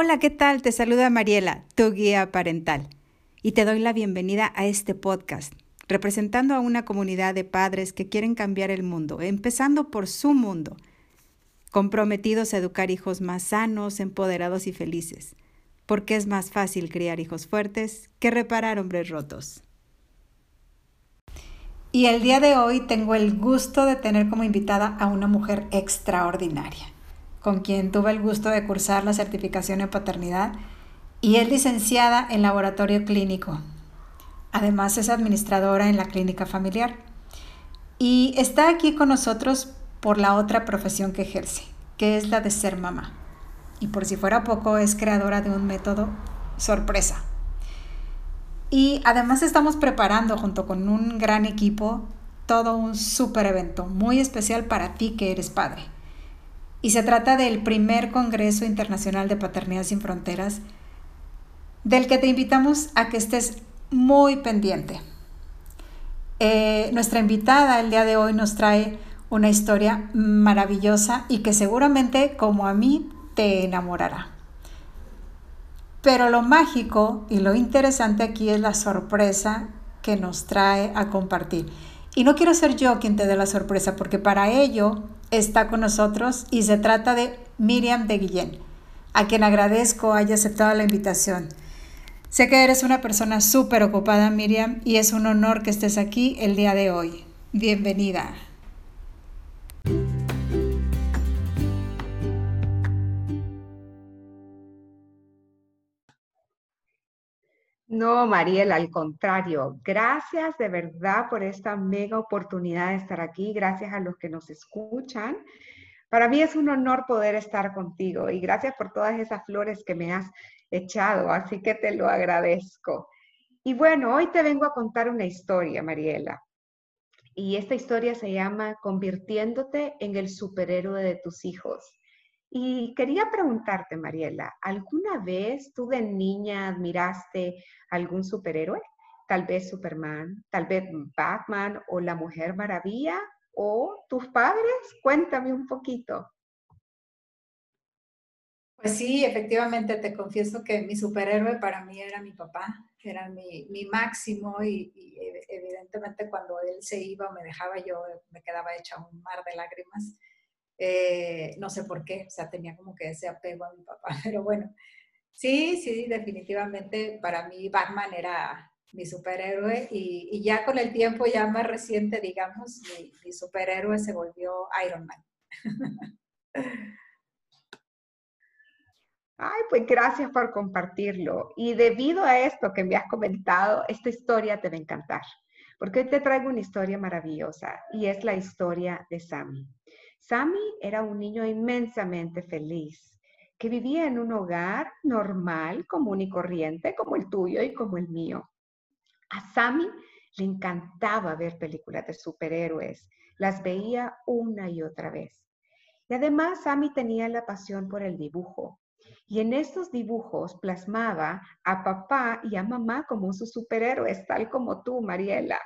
Hola, ¿qué tal? Te saluda Mariela, tu guía parental, y te doy la bienvenida a este podcast, representando a una comunidad de padres que quieren cambiar el mundo, empezando por su mundo, comprometidos a educar hijos más sanos, empoderados y felices, porque es más fácil criar hijos fuertes que reparar hombres rotos. Y el día de hoy tengo el gusto de tener como invitada a una mujer extraordinaria con quien tuve el gusto de cursar la certificación en paternidad y es licenciada en laboratorio clínico. Además es administradora en la clínica familiar y está aquí con nosotros por la otra profesión que ejerce, que es la de ser mamá. Y por si fuera poco, es creadora de un método sorpresa. Y además estamos preparando junto con un gran equipo todo un super evento muy especial para ti que eres padre y se trata del primer Congreso Internacional de Paternidad sin Fronteras, del que te invitamos a que estés muy pendiente. Eh, nuestra invitada el día de hoy nos trae una historia maravillosa y que seguramente, como a mí, te enamorará. Pero lo mágico y lo interesante aquí es la sorpresa que nos trae a compartir. Y no quiero ser yo quien te dé la sorpresa, porque para ello está con nosotros y se trata de Miriam de Guillén, a quien agradezco haya aceptado la invitación. Sé que eres una persona súper ocupada, Miriam, y es un honor que estés aquí el día de hoy. Bienvenida. No, Mariela, al contrario, gracias de verdad por esta mega oportunidad de estar aquí, gracias a los que nos escuchan. Para mí es un honor poder estar contigo y gracias por todas esas flores que me has echado, así que te lo agradezco. Y bueno, hoy te vengo a contar una historia, Mariela. Y esta historia se llama Convirtiéndote en el superhéroe de tus hijos. Y quería preguntarte, Mariela, ¿alguna vez tú de niña admiraste algún superhéroe? Tal vez Superman, tal vez Batman o la Mujer Maravilla o tus padres. Cuéntame un poquito. Pues sí, efectivamente, te confieso que mi superhéroe para mí era mi papá, era mi, máximo y, y, evidentemente cuando él se iba o me dejaba yo me quedaba hecha un mar de lágrimas eh, no sé por qué, o sea, tenía como que ese apego a mi papá, pero bueno, sí, sí, definitivamente para mí Batman era mi superhéroe y, ya con el tiempo ya más reciente, digamos, mi, mi superhéroe se volvió Iron Man. Ay, pues gracias por compartirlo. Y debido a esto que me has comentado, esta historia te va a encantar, porque hoy te traigo una historia maravillosa y es la historia de Sammy. Sammy era un niño inmensamente feliz, que vivía en un hogar normal, común y corriente, como el tuyo y como el mío. A Sammy le encantaba ver películas de superhéroes, las veía una y otra vez. Y además Sammy tenía la pasión por el dibujo. Y en estos dibujos plasmaba a papá y a mamá como sus superhéroes, tal como tú, Mariela.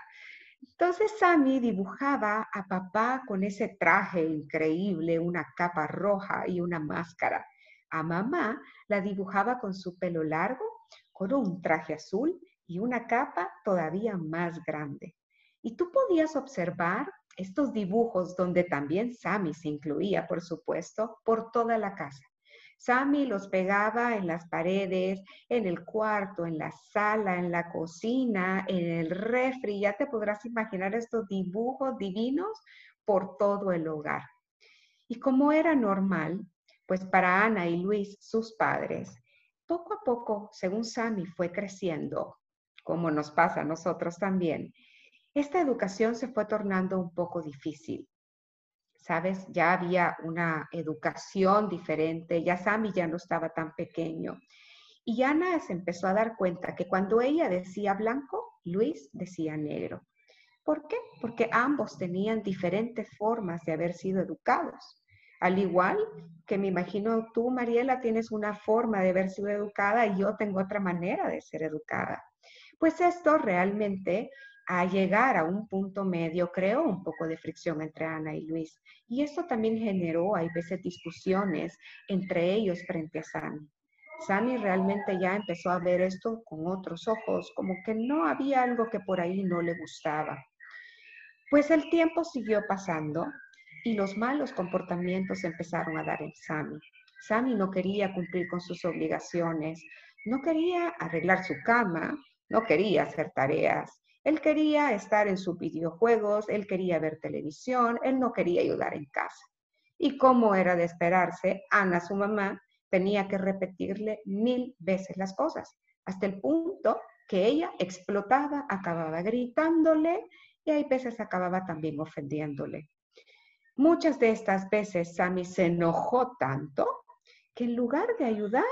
Entonces Sammy dibujaba a papá con ese traje increíble, una capa roja y una máscara. A mamá la dibujaba con su pelo largo, con un traje azul y una capa todavía más grande. Y tú podías observar estos dibujos donde también Sammy se incluía, por supuesto, por toda la casa. Sammy los pegaba en las paredes, en el cuarto, en la sala, en la cocina, en el refri. Ya te podrás imaginar estos dibujos divinos por todo el hogar. Y como era normal, pues para Ana y Luis, sus padres, poco a poco, según Sammy fue creciendo, como nos pasa a nosotros también, esta educación se fue tornando un poco difícil. ¿Sabes? Ya había una educación diferente, ya Sammy ya no estaba tan pequeño. Y Ana se empezó a dar cuenta que cuando ella decía blanco, Luis decía negro. ¿Por qué? Porque ambos tenían diferentes formas de haber sido educados. Al igual que me imagino tú, Mariela, tienes una forma de haber sido educada y yo tengo otra manera de ser educada. Pues esto realmente a llegar a un punto medio, creó un poco de fricción entre Ana y Luis. Y esto también generó, hay veces, discusiones entre ellos frente a Sammy. Sammy realmente ya empezó a ver esto con otros ojos, como que no había algo que por ahí no le gustaba. Pues el tiempo siguió pasando y los malos comportamientos empezaron a dar en Sammy. Sammy no quería cumplir con sus obligaciones, no quería arreglar su cama, no quería hacer tareas, él quería estar en sus videojuegos, él quería ver televisión, él no quería ayudar en casa. Y como era de esperarse, Ana, su mamá, tenía que repetirle mil veces las cosas, hasta el punto que ella explotaba, acababa gritándole y hay veces acababa también ofendiéndole. Muchas de estas veces Sammy se enojó tanto que en lugar de ayudar,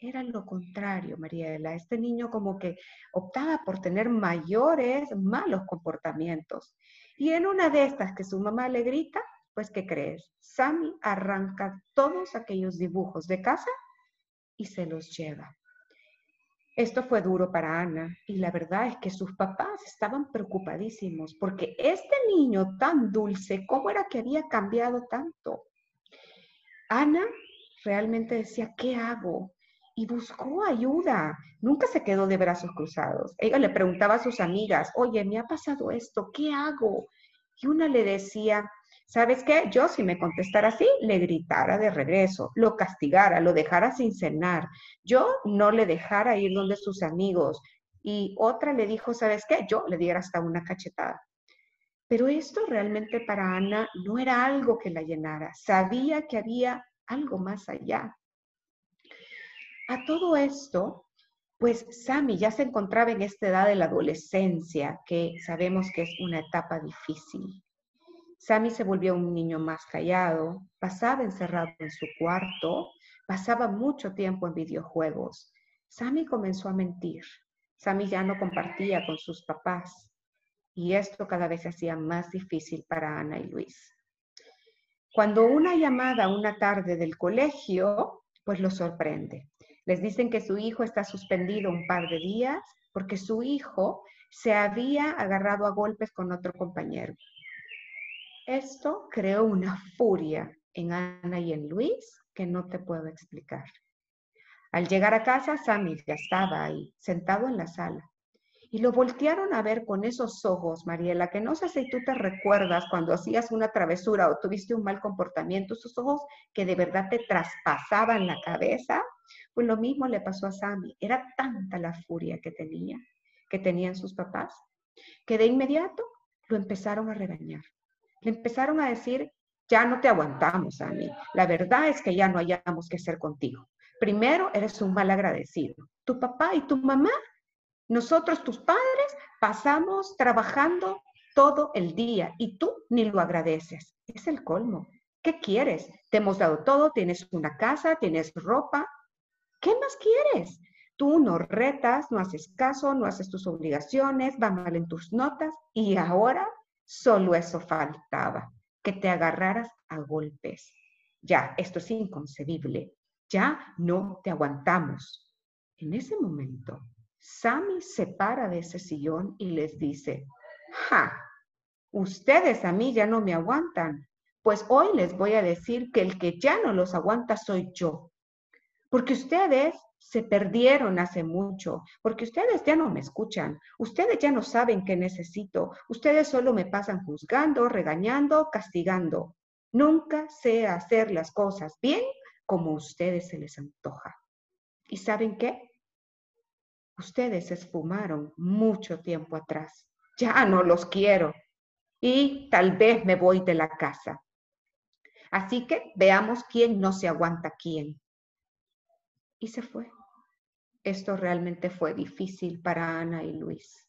era lo contrario, Mariela. Este niño como que optaba por tener mayores malos comportamientos. Y en una de estas que su mamá le grita, pues ¿qué crees? Sammy arranca todos aquellos dibujos de casa y se los lleva. Esto fue duro para Ana y la verdad es que sus papás estaban preocupadísimos porque este niño tan dulce, ¿cómo era que había cambiado tanto? Ana realmente decía, ¿qué hago? Y buscó ayuda. Nunca se quedó de brazos cruzados. Ella le preguntaba a sus amigas, oye, me ha pasado esto, ¿qué hago? Y una le decía, ¿sabes qué? Yo si me contestara así, le gritara de regreso, lo castigara, lo dejara sin cenar. Yo no le dejara ir donde sus amigos. Y otra le dijo, ¿sabes qué? Yo le diera hasta una cachetada. Pero esto realmente para Ana no era algo que la llenara. Sabía que había algo más allá. A todo esto, pues Sammy ya se encontraba en esta edad de la adolescencia, que sabemos que es una etapa difícil. Sammy se volvió un niño más callado, pasaba encerrado en su cuarto, pasaba mucho tiempo en videojuegos. Sammy comenzó a mentir. Sammy ya no compartía con sus papás y esto cada vez se hacía más difícil para Ana y Luis. Cuando una llamada una tarde del colegio, pues lo sorprende. Les dicen que su hijo está suspendido un par de días porque su hijo se había agarrado a golpes con otro compañero. Esto creó una furia en Ana y en Luis que no te puedo explicar. Al llegar a casa, Sammy ya estaba ahí, sentado en la sala. Y lo voltearon a ver con esos ojos, Mariela, que no sé si tú te recuerdas cuando hacías una travesura o tuviste un mal comportamiento, esos ojos que de verdad te traspasaban la cabeza pues lo mismo le pasó a Sammy. Era tanta la furia que tenía, que tenían sus papás, que de inmediato lo empezaron a regañar. Le empezaron a decir, ya no te aguantamos, Sammy. La verdad es que ya no hayamos que hacer contigo. Primero, eres un mal agradecido. Tu papá y tu mamá, nosotros, tus padres, pasamos trabajando todo el día y tú ni lo agradeces. Es el colmo. ¿Qué quieres? Te hemos dado todo, tienes una casa, tienes ropa, ¿Qué más quieres? Tú no retas, no haces caso, no haces tus obligaciones, va mal en tus notas y ahora solo eso faltaba, que te agarraras a golpes. Ya, esto es inconcebible. Ya no te aguantamos. En ese momento, Sammy se para de ese sillón y les dice, ja, ustedes a mí ya no me aguantan. Pues hoy les voy a decir que el que ya no los aguanta soy yo porque ustedes se perdieron hace mucho, porque ustedes ya no me escuchan, ustedes ya no saben qué necesito, ustedes solo me pasan juzgando, regañando, castigando. Nunca sé hacer las cosas bien como a ustedes se les antoja. ¿Y saben qué? Ustedes se esfumaron mucho tiempo atrás. Ya no los quiero. Y tal vez me voy de la casa. Así que veamos quién no se aguanta quién y se fue. Esto realmente fue difícil para Ana y Luis.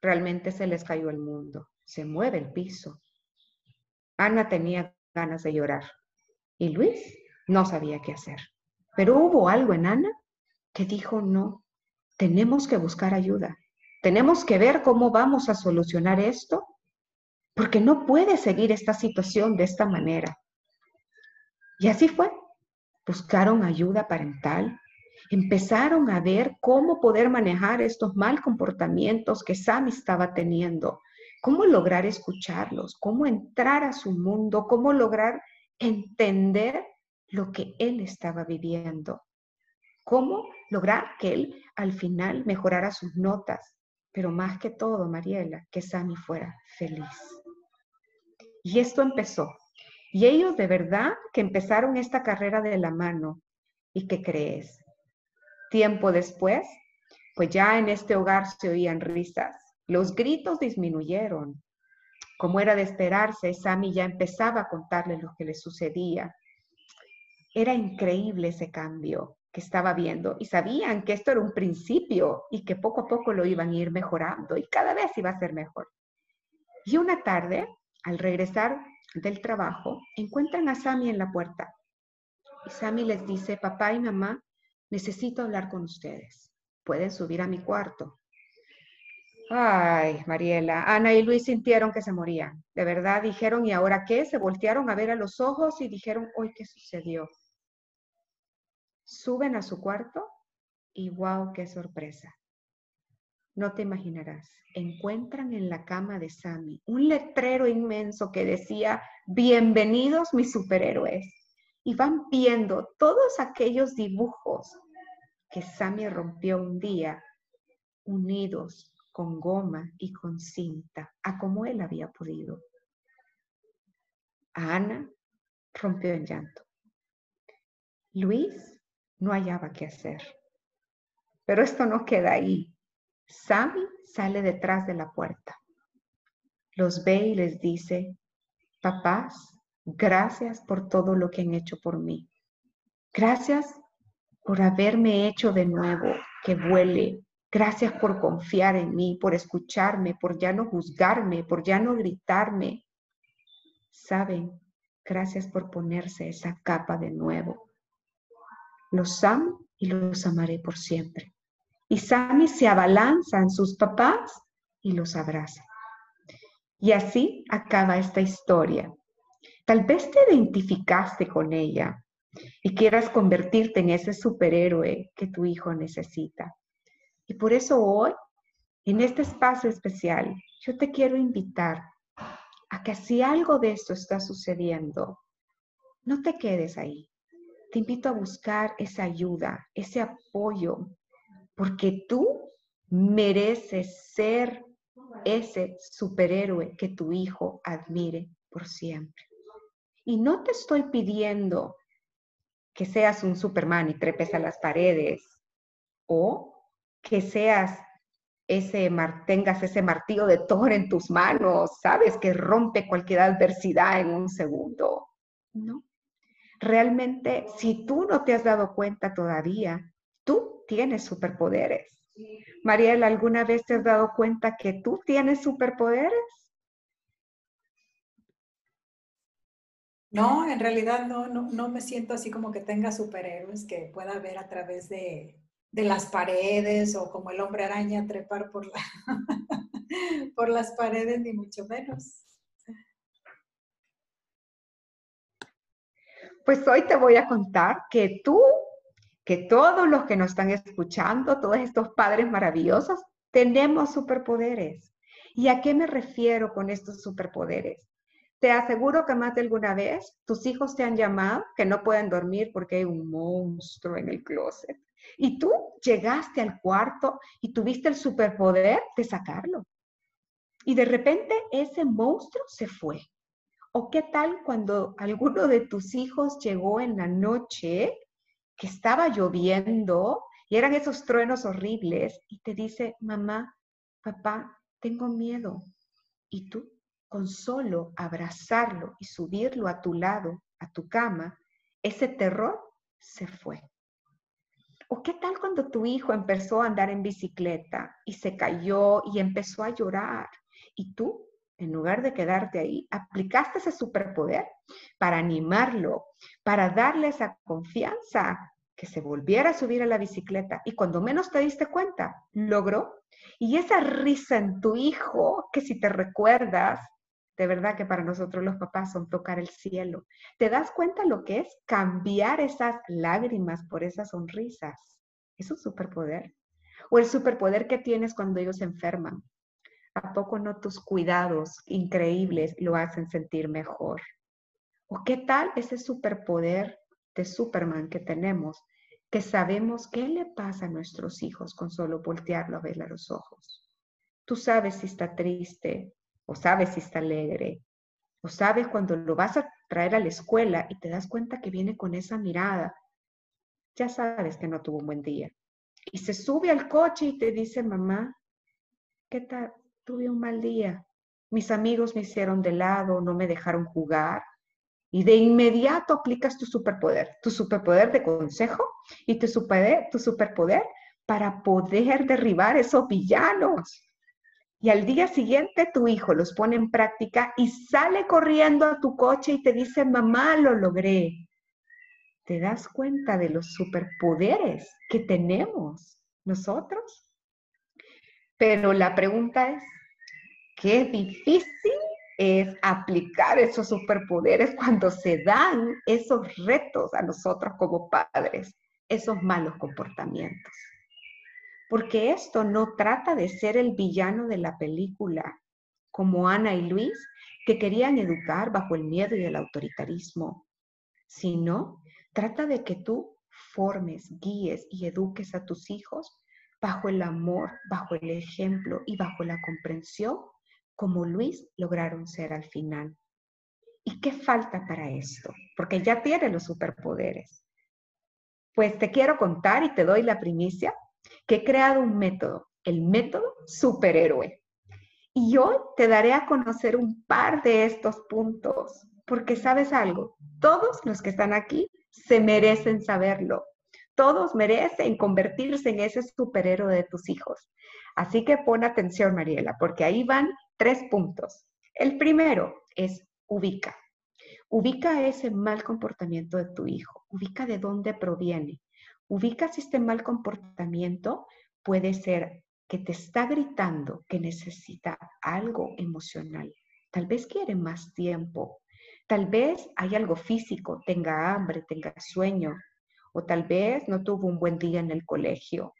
Realmente se les cayó el mundo, se mueve el piso. Ana tenía ganas de llorar y Luis no sabía qué hacer. Pero hubo algo en Ana que dijo, no, tenemos que buscar ayuda. Tenemos que ver cómo vamos a solucionar esto, porque no puede seguir esta situación de esta manera. Y así fue buscaron ayuda parental, empezaron a ver cómo poder manejar estos mal comportamientos que Sammy estaba teniendo, cómo lograr escucharlos, cómo entrar a su mundo, cómo lograr entender lo que él estaba viviendo. cómo lograr que él al final mejorara sus notas, pero más que todo, Mariela, que Sammy fuera feliz. Y esto empezó. Y ellos de verdad que empezaron esta carrera de la mano. ¿Y qué crees? Tiempo después, pues ya en este hogar se oían risas. Los gritos disminuyeron. Como era de esperarse, Sammy ya empezaba a contarle lo que le sucedía. Era increíble ese cambio que estaba viendo y sabían que esto era un principio y que poco a poco lo iban a ir mejorando y cada vez iba a ser mejor. Y una tarde, al regresar del trabajo, encuentran a Sammy en la puerta. Y Sammy les dice, papá y mamá, necesito hablar con ustedes. Pueden subir a mi cuarto. Ay, Mariela, Ana y Luis sintieron que se morían. De verdad dijeron, ¿y ahora qué? Se voltearon a ver a los ojos y dijeron, hoy, ¿qué sucedió? Suben a su cuarto y wow, qué sorpresa. No te imaginarás, encuentran en la cama de Sammy un letrero inmenso que decía, bienvenidos mis superhéroes. Y van viendo todos aquellos dibujos que Sammy rompió un día, unidos con goma y con cinta, a como él había podido. Ana rompió en llanto. Luis no hallaba qué hacer. Pero esto no queda ahí. Sammy sale detrás de la puerta. Los ve y les dice, papás, gracias por todo lo que han hecho por mí. Gracias por haberme hecho de nuevo que vuele. Gracias por confiar en mí, por escucharme, por ya no juzgarme, por ya no gritarme. Saben, gracias por ponerse esa capa de nuevo. Los amo y los amaré por siempre. Y Sammy se abalanza en sus papás y los abraza. Y así acaba esta historia. Tal vez te identificaste con ella y quieras convertirte en ese superhéroe que tu hijo necesita. Y por eso hoy, en este espacio especial, yo te quiero invitar a que si algo de esto está sucediendo, no te quedes ahí te invito a buscar esa ayuda, ese apoyo, porque tú mereces ser ese superhéroe que tu hijo admire por siempre. Y no te estoy pidiendo que seas un Superman y trepes a las paredes o que seas ese tengas ese martillo de Thor en tus manos, sabes que rompe cualquier adversidad en un segundo. No realmente, si tú no te has dado cuenta todavía, tú tienes superpoderes. Mariela, ¿alguna vez te has dado cuenta que tú tienes superpoderes? No, en realidad no, no, me siento así como que tenga superhéroes que pueda ver a través de, de las paredes o como el hombre araña trepar por, la, por las paredes, ni mucho menos. Pues hoy te voy a contar que tú, que todos los que nos están escuchando, todos estos padres maravillosos, tenemos superpoderes. ¿Y a qué me refiero con estos superpoderes? Te aseguro que más de alguna vez tus hijos te han llamado que no pueden dormir porque hay un monstruo en el closet. Y tú llegaste al cuarto y tuviste el superpoder de sacarlo. Y de repente ese monstruo se fue. ¿O qué tal cuando alguno de tus hijos llegó en la noche que estaba lloviendo y eran esos truenos horribles y te dice, mamá, papá, tengo miedo? Y tú, con solo abrazarlo y subirlo a tu lado, a tu cama, ese terror se fue. ¿O qué tal cuando tu hijo empezó a andar en bicicleta y se cayó y empezó a llorar? Y tú en lugar de quedarte ahí, aplicaste ese superpoder para animarlo, para darle esa confianza, que se volviera a subir a la bicicleta y cuando menos te diste cuenta, logró. Y esa risa en tu hijo, que si te recuerdas, de verdad que para nosotros los papás son tocar el cielo. ¿Te das cuenta lo que es cambiar esas lágrimas por esas sonrisas? Es un superpoder. O el superpoder que tienes cuando ellos se enferman. ¿A poco no tus cuidados increíbles lo hacen sentir mejor? ¿O qué tal ese superpoder de Superman que tenemos que sabemos qué le pasa a nuestros hijos con solo voltearlo a ver a los ojos. Tú sabes si está triste o sabes si está alegre o sabes cuando lo vas a traer a la escuela y te das cuenta que viene con esa mirada. Ya sabes que no tuvo un buen día. Y se sube al coche y te dice, mamá, ¿qué tal? Tuve un mal día. Mis amigos me hicieron de lado, no me dejaron jugar. Y de inmediato aplicas tu superpoder, tu superpoder de consejo y tu superpoder, tu superpoder para poder derribar esos villanos y al día siguiente tu hijo los pone en práctica y sale corriendo a tu coche y te dice, mamá, lo logré. ¿Te das cuenta de los superpoderes que tenemos nosotros? Pero la pregunta es, qué difícil es aplicar esos superpoderes cuando se dan esos retos a nosotros como padres, esos malos comportamientos porque esto no trata de ser el villano de la película, como Ana y Luis, que querían educar bajo el miedo y el autoritarismo, sino trata de que tú formes, guíes y eduques a tus hijos bajo el amor, bajo el ejemplo y bajo la comprensión, como Luis lograron ser al final. ¿Y qué falta para esto? Porque ya tiene los superpoderes. Pues te quiero contar y te doy la primicia que he creado un método, el método superhéroe. Y hoy te daré a conocer un par de estos puntos, porque sabes algo, todos los que están aquí se merecen saberlo. Todos merecen convertirse en ese superhéroe de tus hijos. Así que pon atención, Mariela, porque ahí van tres puntos. El primero es ubica. Ubica ese mal comportamiento de tu hijo. Ubica de dónde proviene. Ubica si este mal comportamiento puede ser que te está gritando que necesita algo emocional. Tal vez quiere más tiempo. Tal vez hay algo físico, tenga hambre, tenga sueño. O tal vez no tuvo un buen día en el colegio.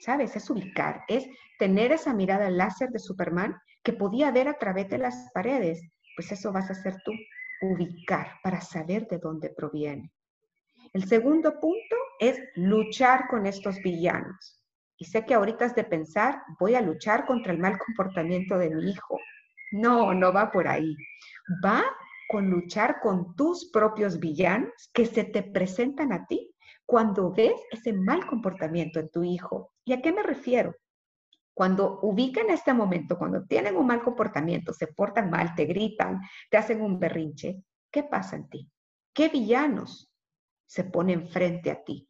¿Sabes? Es ubicar, es tener esa mirada láser de Superman que podía ver a través de las paredes. Pues eso vas a hacer tú, ubicar para saber de dónde proviene. El segundo punto es luchar con estos villanos. Y sé que ahorita es de pensar, voy a luchar contra el mal comportamiento de mi hijo. No, no va por ahí. Va con luchar con tus propios villanos que se te presentan a ti cuando ves ese mal comportamiento en tu hijo. ¿Y a qué me refiero? Cuando ubican este momento, cuando tienen un mal comportamiento, se portan mal, te gritan, te hacen un berrinche, ¿qué pasa en ti? ¿Qué villanos se pone enfrente a ti.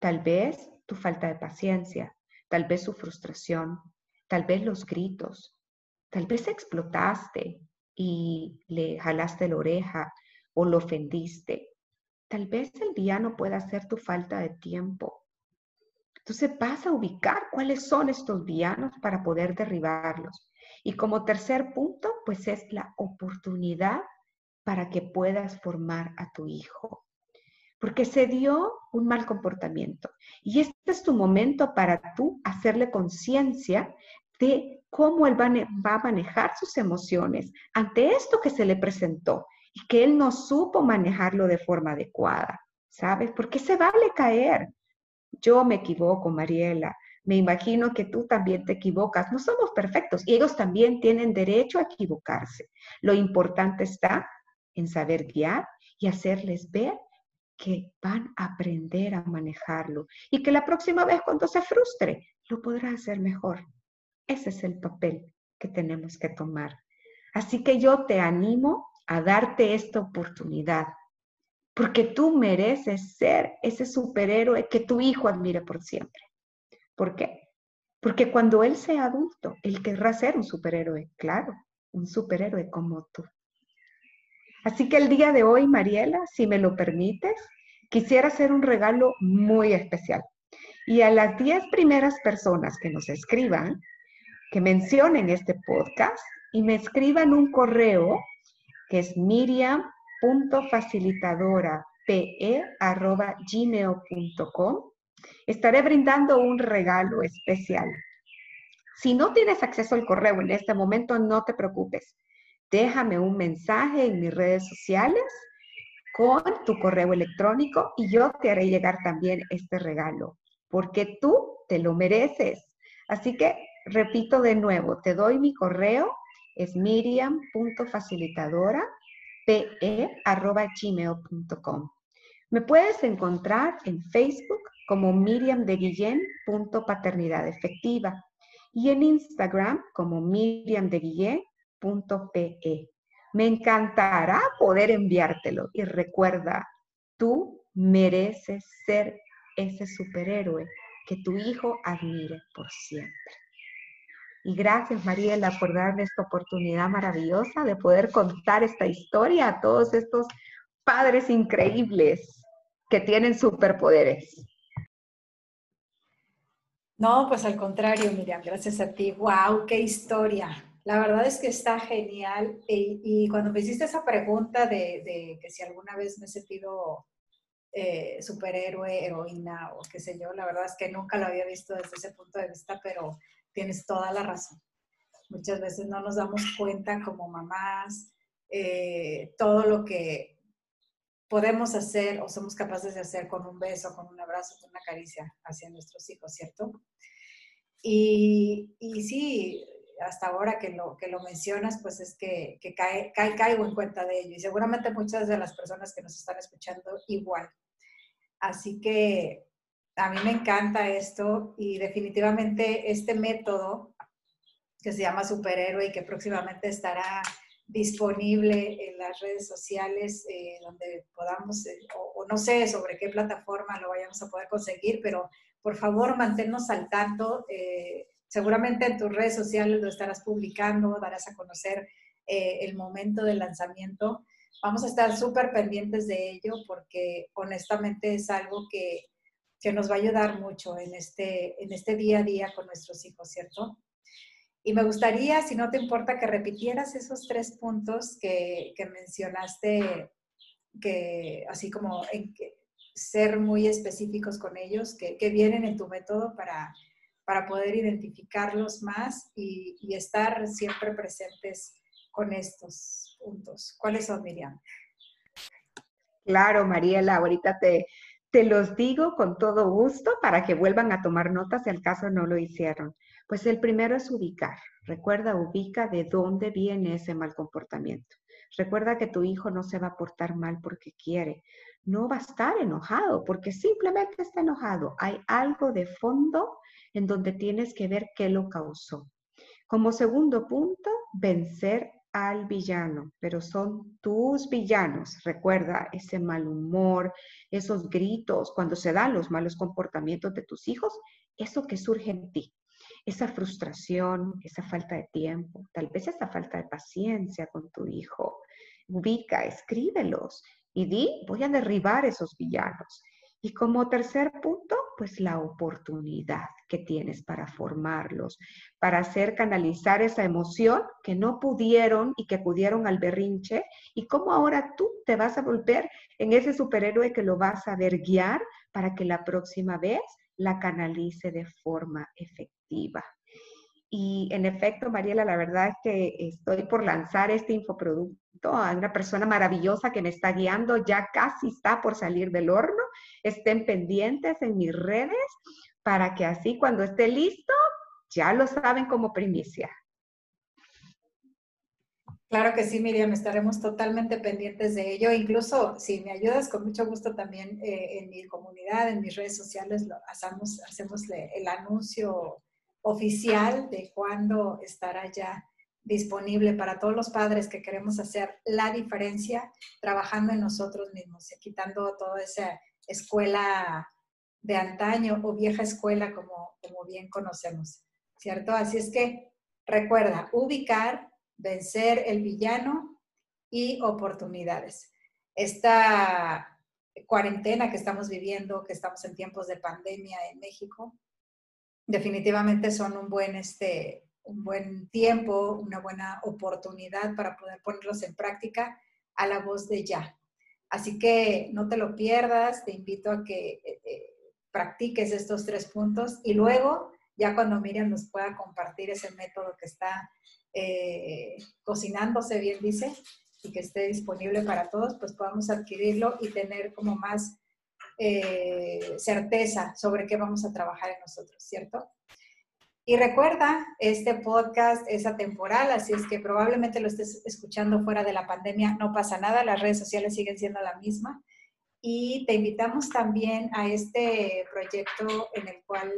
Tal vez tu falta de paciencia, tal vez su frustración, tal vez los gritos, tal vez explotaste y le jalaste la oreja o lo ofendiste. Tal vez el día no pueda ser tu falta de tiempo. Entonces vas a ubicar cuáles son estos villanos para poder derribarlos. Y como tercer punto, pues es la oportunidad para que puedas formar a tu hijo porque se dio un mal comportamiento. Y este es tu momento para tú hacerle conciencia de cómo él va, a manejar sus emociones ante esto que se le presentó y que él no supo manejarlo de forma adecuada, ¿sabes? Porque se vale caer. Yo me equivoco, Mariela. Me imagino que tú también te equivocas. No somos perfectos y ellos también tienen derecho a equivocarse. Lo importante está en saber guiar y hacerles ver que van a aprender a manejarlo y que la próxima vez cuando se frustre lo podrá hacer mejor. Ese es el papel que tenemos que tomar. Así que yo te animo a darte esta oportunidad, porque tú mereces ser ese superhéroe que tu hijo admire por siempre. ¿Por qué? Porque cuando él sea adulto, él querrá ser un superhéroe, claro, un superhéroe como tú. Así que el día de hoy, Mariela, si me lo permites, quisiera hacer un regalo muy especial. Y a las 10 primeras personas que nos escriban, que mencionen este podcast y me escriban un correo que es miriam.facilitadorape.gmail.com, estaré brindando un regalo especial. Si no tienes acceso al correo en este momento, no te preocupes déjame un mensaje en mis redes sociales con tu correo electrónico y yo te haré llegar también este regalo, porque tú te lo mereces. Así que repito de nuevo, te doy mi correo, es miriam.facilitadora.pe.gmail.com. Me puedes encontrar en Facebook como Miriam de paternidad efectiva, y en Instagram como Miriam de. Me encantará poder enviártelo. Y recuerda, tú mereces ser ese superhéroe que tu hijo admire por siempre. Y gracias, Mariela, por darme esta oportunidad maravillosa de poder contar esta historia a todos estos padres increíbles que tienen superpoderes. No, pues al contrario, Miriam, gracias a ti. ¡Wow! ¡Qué historia! La verdad es que está genial. Y, cuando me hiciste esa pregunta de, que si alguna vez me he sentido eh, superhéroe, heroína o qué sé yo, la verdad es que nunca lo había visto desde ese punto de vista, pero tienes toda la razón. Muchas veces no nos damos cuenta como mamás eh, todo lo que podemos hacer o somos capaces de hacer con un beso, con un abrazo, con una caricia hacia nuestros hijos, ¿cierto? Y, y sí, hasta ahora que lo, que lo mencionas, pues es que, que cae, cae, caigo en cuenta de ello. Y seguramente muchas de las personas que nos están escuchando igual. Así que a mí me encanta esto y definitivamente este método que se llama superhéroe y que próximamente estará disponible en las redes sociales eh, donde podamos, eh, o, no sé sobre qué plataforma lo vayamos a poder conseguir, pero por favor manténnos al tanto. Eh, Seguramente en tus redes sociales lo estarás publicando, darás a conocer eh, el momento del lanzamiento. Vamos a estar súper pendientes de ello porque honestamente es algo que, que, nos va a ayudar mucho en este, en este día a día con nuestros hijos, ¿cierto? Y me gustaría, si no te importa, que repitieras esos tres puntos que, mencionaste, que así como ser muy específicos con ellos, que, vienen en tu método para para poder identificarlos más y, estar siempre presentes con estos puntos. ¿Cuáles son, Miriam? Claro, Mariela, ahorita te, te los digo con todo gusto para que vuelvan a tomar notas si al caso no lo hicieron. Pues el primero es ubicar. Recuerda, ubica de dónde viene ese mal comportamiento. Recuerda que tu hijo no se va a portar mal porque quiere. No va a estar enojado porque simplemente está enojado. Hay algo de fondo en donde tienes que ver qué lo causó. Como segundo punto, vencer al villano, pero son tus villanos. Recuerda ese mal humor, esos gritos, cuando se dan los malos comportamientos de tus hijos, eso que surge en ti, esa frustración, esa falta de tiempo, tal vez esa falta de paciencia con tu hijo. Ubica, escríbelos y di, voy a derribar esos villanos. Y como tercer punto, pues la oportunidad que tienes para formarlos, para hacer canalizar esa emoción que no pudieron y que acudieron al berrinche y cómo ahora tú te vas a volver en ese superhéroe que lo vas a ver guiar para que la próxima vez la canalice de forma efectiva. Y en efecto, Mariela, la verdad es que estoy por lanzar este infoproducto a una persona maravillosa que me está guiando, ya casi está por salir del horno. Estén pendientes en mis redes para que así cuando esté listo, ya lo saben como primicia. Claro que sí, Miriam, estaremos totalmente pendientes de ello. Incluso si me ayudas, con mucho gusto también eh, en mi comunidad, en mis redes sociales, hacemos, hacemos el anuncio oficial de cuándo estará ya disponible para todos los padres que queremos hacer la diferencia trabajando en nosotros mismos, quitando toda esa escuela de antaño o vieja escuela como, como bien conocemos, ¿cierto? Así es que recuerda, ubicar, vencer el villano y oportunidades. Esta cuarentena que estamos viviendo, que estamos en tiempos de pandemia en México, definitivamente son un buen, este, un buen tiempo, una buena oportunidad para poder ponerlos en práctica a la voz de ya. Así que no te lo pierdas, te invito a que eh, eh, practiques estos tres puntos y luego, ya cuando Miriam nos pueda compartir ese método que está eh, cocinándose, bien dice, y que esté disponible para todos, pues podamos adquirirlo y tener como más eh, certeza sobre qué vamos a trabajar en nosotros, ¿cierto? Y recuerda, este podcast es atemporal, así es que probablemente lo estés escuchando fuera de la pandemia, no pasa nada, las redes sociales siguen siendo la misma. Y te invitamos también a este proyecto en el cual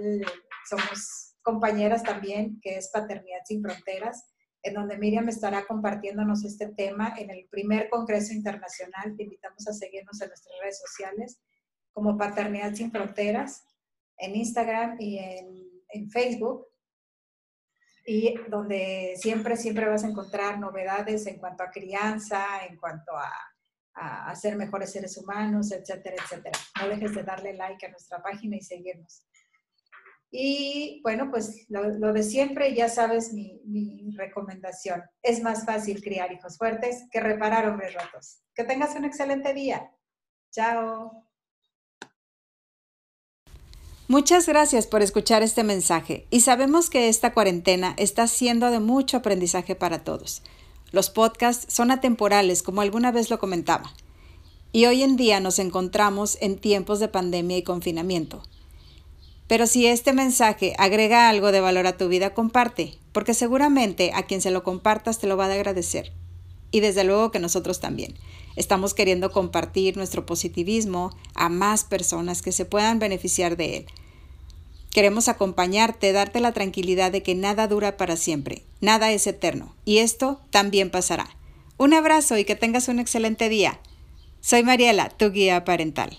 somos compañeras también, que es Paternidad sin Fronteras, en donde Miriam estará compartiéndonos este tema en el primer Congreso Internacional. Te invitamos a seguirnos en nuestras redes sociales como Paternidad sin Fronteras, en Instagram y en, en Facebook y donde siempre, siempre vas a encontrar novedades en cuanto a crianza, en cuanto a, a, ser mejores seres humanos, etcétera, etcétera. No dejes de darle like a nuestra página y seguirnos. Y bueno, pues lo, lo de siempre, ya sabes mi, mi, recomendación. Es más fácil criar hijos fuertes que reparar hombres rotos. Que tengas un excelente día. Chao. Muchas gracias por escuchar este mensaje y sabemos que esta cuarentena está siendo de mucho aprendizaje para todos. Los podcasts son atemporales, como alguna vez lo comentaba, y hoy en día nos encontramos en tiempos de pandemia y confinamiento. Pero si este mensaje agrega algo de valor a tu vida, comparte, porque seguramente a quien se lo compartas te lo va a agradecer. Y desde luego que nosotros también. Estamos queriendo compartir nuestro positivismo a más personas que se puedan beneficiar de él. Queremos acompañarte, darte la tranquilidad de que nada dura para siempre, nada es eterno, y esto también pasará. Un abrazo y que tengas un excelente día. Soy Mariela, tu guía parental.